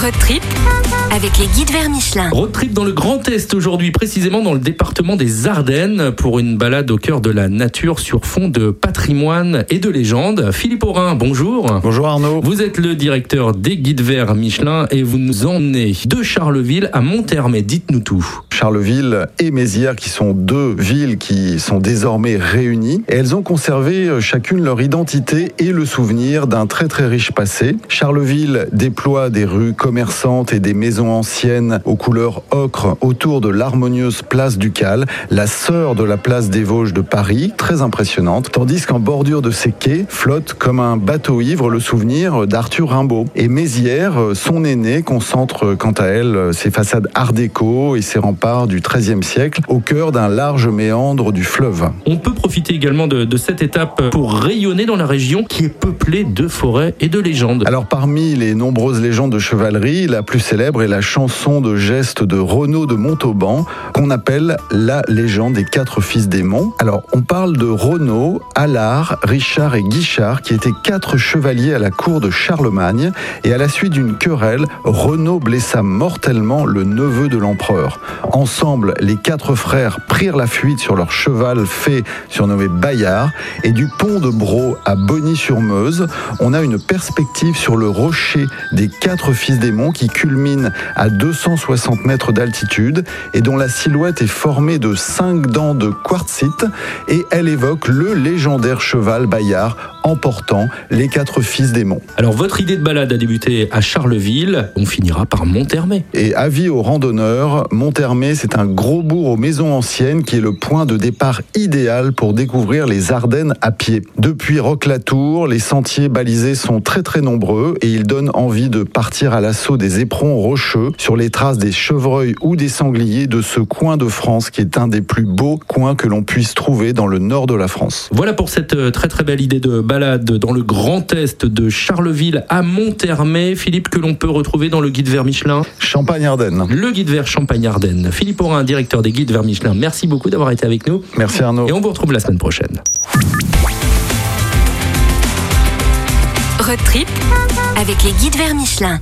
Road trip avec les guides vers Michelin. Road trip dans le Grand Est aujourd'hui, précisément dans le département des Ardennes, pour une balade au cœur de la nature sur fond de patrimoine et de légende. Philippe Aurin, bonjour. Bonjour Arnaud. Vous êtes le directeur des guides verts Michelin et vous nous emmenez de Charleville à Monthermé. Dites-nous tout. Charleville et Mézières, qui sont deux villes qui sont désormais réunies. Et elles ont conservé chacune leur identité et le souvenir d'un très très riche passé. Charleville déploie des rues commerçantes et des maisons anciennes aux couleurs ocre autour de l'harmonieuse place Ducale, la sœur de la place des Vosges de Paris, très impressionnante. Tandis qu'en bordure de ces quais flotte comme un bateau ivre le souvenir d'Arthur Rimbaud. Et Mézières, son aîné, concentre quant à elle ses façades art déco et ses remparts du XIIIe siècle, au cœur d'un large méandre du fleuve. On peut profiter également de, de, cette étape pour rayonner dans la région qui est peuplée de forêts et de légendes. Alors parmi les nombreuses légendes de chevalerie, la plus célèbre est la chanson de geste de Renaud de Montauban, qu'on appelle la légende des quatre fils démons. Alors on parle de Renaud, Allard, Richard et Guichard, qui étaient quatre chevaliers à la cour de Charlemagne, et à la suite d'une querelle, Renaud blessa mortellement le neveu de l'empereur. Ensemble, les quatre frères prirent la fuite sur leur cheval fait surnommé Bayard et du pont de Bro à Bonny-sur-Meuse, on a une perspective sur le rocher des quatre fils qui culmine à 260 mètres d'altitude et dont la silhouette est formée de cinq dents de quartzite et elle évoque le légendaire cheval Bayard emportant les quatre fils démons. Alors votre idée de balade a débuté à Charleville, on finira par Monthermé. Et avis aux randonneurs, Monthermé c'est un gros bourg aux maisons anciennes qui est le point de départ idéal pour découvrir les Ardennes à pied. Depuis Roque-la-Tour, les sentiers balisés sont très très nombreux et ils donnent envie de partir à l'assaut des éperons rocheux sur les traces des chevreuils ou des sangliers de ce coin de France qui est un des plus beaux coins que l'on puisse trouver dans le nord de la France. Voilà pour cette euh, très très belle idée de balade dans le Grand Est de Charleville à Monthermé. Philippe, que l'on peut retrouver dans le guide vers Michelin Champagne-Ardenne. Le guide vers Champagne-Ardenne. Philippe Aurin, directeur des guides vers Michelin, merci beaucoup d'avoir été avec nous. Merci Arnaud. Et on vous retrouve la semaine prochaine. Road trip avec les guides vers Michelin.